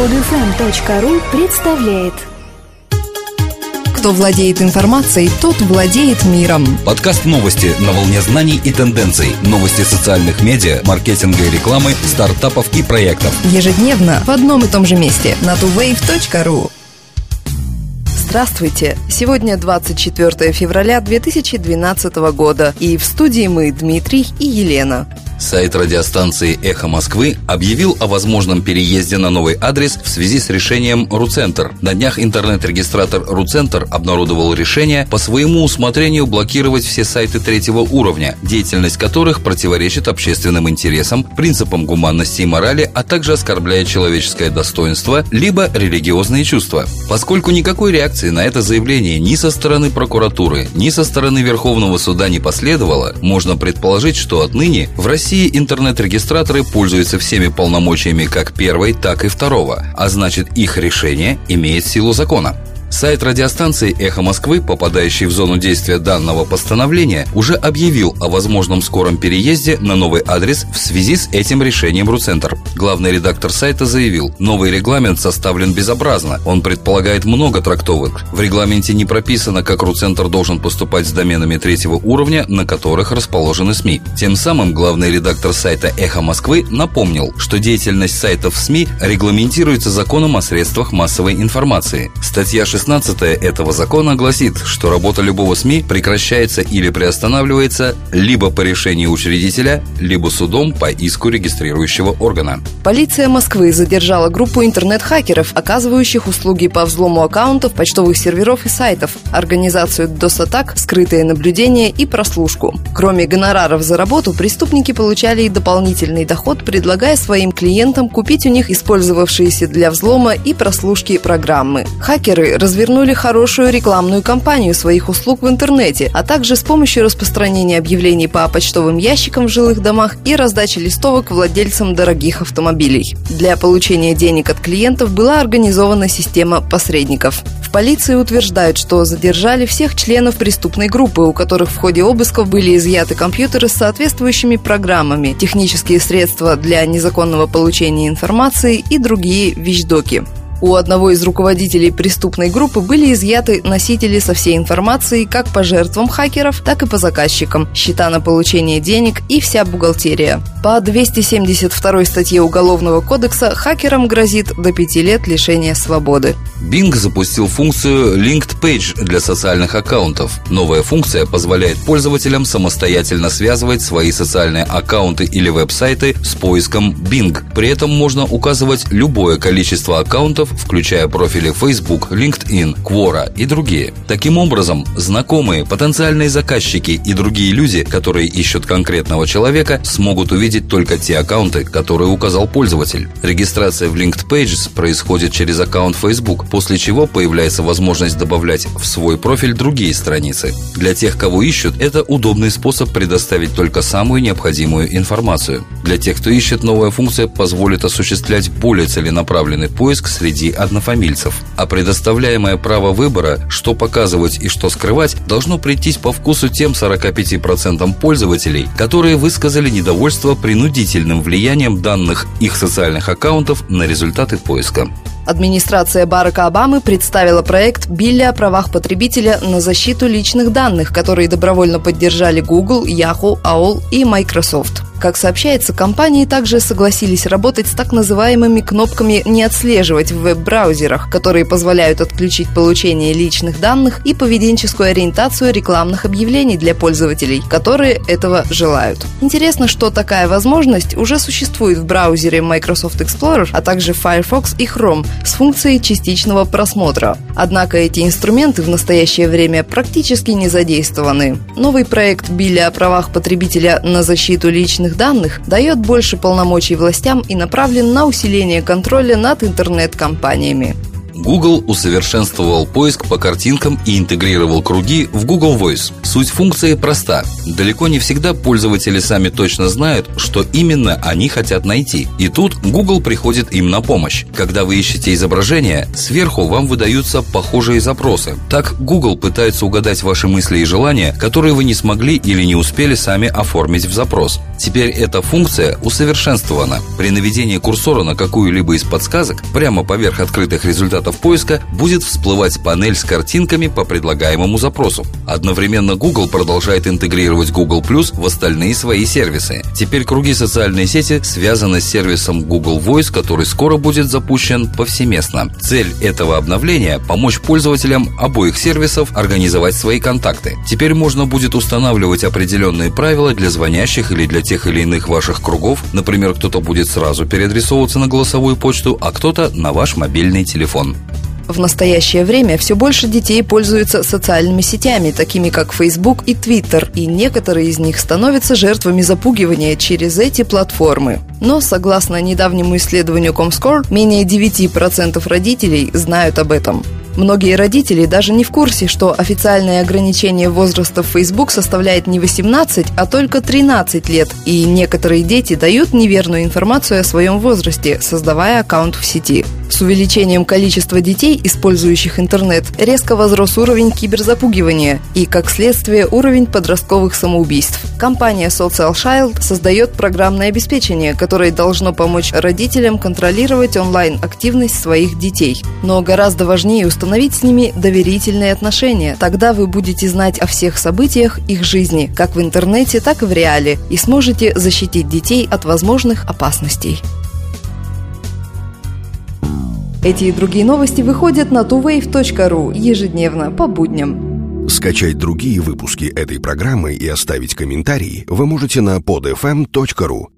Подфм.ру представляет Кто владеет информацией, тот владеет миром. Подкаст новости на волне знаний и тенденций. Новости социальных медиа, маркетинга и рекламы, стартапов и проектов. Ежедневно в одном и том же месте на tuwave.ru. Здравствуйте! Сегодня 24 февраля 2012 года, и в студии мы Дмитрий и Елена. Сайт радиостанции «Эхо Москвы» объявил о возможном переезде на новый адрес в связи с решением «Руцентр». На днях интернет-регистратор «Руцентр» обнародовал решение по своему усмотрению блокировать все сайты третьего уровня, деятельность которых противоречит общественным интересам, принципам гуманности и морали, а также оскорбляет человеческое достоинство, либо религиозные чувства. Поскольку никакой реакции на это заявление ни со стороны прокуратуры, ни со стороны Верховного суда не последовало, можно предположить, что отныне в России России интернет-регистраторы пользуются всеми полномочиями как первой, так и второго, а значит их решение имеет силу закона. Сайт радиостанции «Эхо Москвы», попадающий в зону действия данного постановления, уже объявил о возможном скором переезде на новый адрес в связи с этим решением РУЦентр. Главный редактор сайта заявил, новый регламент составлен безобразно, он предполагает много трактовок. В регламенте не прописано, как РУЦентр должен поступать с доменами третьего уровня, на которых расположены СМИ. Тем самым главный редактор сайта «Эхо Москвы» напомнил, что деятельность сайтов СМИ регламентируется законом о средствах массовой информации. Статья 6 16 этого закона гласит, что работа любого СМИ прекращается или приостанавливается либо по решению учредителя, либо судом по иску регистрирующего органа. Полиция Москвы задержала группу интернет-хакеров, оказывающих услуги по взлому аккаунтов, почтовых серверов и сайтов, организацию DOS-атак, скрытое наблюдение и прослушку. Кроме гонораров за работу, преступники получали и дополнительный доход, предлагая своим клиентам купить у них использовавшиеся для взлома и прослушки программы. Хакеры развернули хорошую рекламную кампанию своих услуг в интернете, а также с помощью распространения объявлений по почтовым ящикам в жилых домах и раздачи листовок владельцам дорогих автомобилей. Для получения денег от клиентов была организована система посредников. В полиции утверждают, что задержали всех членов преступной группы, у которых в ходе обысков были изъяты компьютеры с соответствующими программами, технические средства для незаконного получения информации и другие вещдоки. У одного из руководителей преступной группы были изъяты носители со всей информацией как по жертвам хакеров, так и по заказчикам, счета на получение денег и вся бухгалтерия. По 272 статье Уголовного кодекса хакерам грозит до 5 лет лишения свободы. Bing запустил функцию Linked Page для социальных аккаунтов. Новая функция позволяет пользователям самостоятельно связывать свои социальные аккаунты или веб-сайты с поиском Bing. При этом можно указывать любое количество аккаунтов включая профили Facebook, LinkedIn, Quora и другие. Таким образом, знакомые, потенциальные заказчики и другие люди, которые ищут конкретного человека, смогут увидеть только те аккаунты, которые указал пользователь. Регистрация в Linked Pages происходит через аккаунт Facebook, после чего появляется возможность добавлять в свой профиль другие страницы. Для тех, кого ищут, это удобный способ предоставить только самую необходимую информацию. Для тех, кто ищет, новая функция позволит осуществлять более целенаправленный поиск среди среди однофамильцев, а предоставляемое право выбора, что показывать и что скрывать, должно прийтись по вкусу тем 45% пользователей, которые высказали недовольство принудительным влиянием данных их социальных аккаунтов на результаты поиска. Администрация Барака Обамы представила проект Билли о правах потребителя на защиту личных данных, которые добровольно поддержали Google, Yahoo, AOL и Microsoft. Как сообщается, компании также согласились работать с так называемыми кнопками «Не отслеживать» в веб-браузерах, которые позволяют отключить получение личных данных и поведенческую ориентацию рекламных объявлений для пользователей, которые этого желают. Интересно, что такая возможность уже существует в браузере Microsoft Explorer, а также Firefox и Chrome с функцией частичного просмотра. Однако эти инструменты в настоящее время практически не задействованы. Новый проект Билли о правах потребителя на защиту личных личных данных дает больше полномочий властям и направлен на усиление контроля над интернет-компаниями. Google усовершенствовал поиск по картинкам и интегрировал круги в Google Voice. Суть функции проста. Далеко не всегда пользователи сами точно знают, что именно они хотят найти. И тут Google приходит им на помощь. Когда вы ищете изображение, сверху вам выдаются похожие запросы. Так Google пытается угадать ваши мысли и желания, которые вы не смогли или не успели сами оформить в запрос. Теперь эта функция усовершенствована. При наведении курсора на какую-либо из подсказок, прямо поверх открытых результатов поиска, будет всплывать панель с картинками по предлагаемому запросу. Одновременно Google продолжает интегрировать Google Plus в остальные свои сервисы. Теперь круги социальной сети связаны с сервисом Google Voice, который скоро будет запущен повсеместно. Цель этого обновления – помочь пользователям обоих сервисов организовать свои контакты. Теперь можно будет устанавливать определенные правила для звонящих или для тех или иных ваших кругов. Например, кто-то будет сразу переадресовываться на голосовую почту, а кто-то на ваш мобильный телефон. В настоящее время все больше детей пользуются социальными сетями, такими как Facebook и Twitter, и некоторые из них становятся жертвами запугивания через эти платформы. Но, согласно недавнему исследованию Comscore, менее 9% родителей знают об этом. Многие родители даже не в курсе, что официальное ограничение возраста в Facebook составляет не 18, а только 13 лет, и некоторые дети дают неверную информацию о своем возрасте, создавая аккаунт в сети. С увеличением количества детей, использующих интернет, резко возрос уровень киберзапугивания и, как следствие, уровень подростковых самоубийств. Компания Social Child создает программное обеспечение, которое должно помочь родителям контролировать онлайн-активность своих детей. Но гораздо важнее установить с ними доверительные отношения. Тогда вы будете знать о всех событиях их жизни, как в интернете, так и в реале, и сможете защитить детей от возможных опасностей. Эти и другие новости выходят на tuwave.ru ежедневно по будням. Скачать другие выпуски этой программы и оставить комментарии вы можете на podfm.ru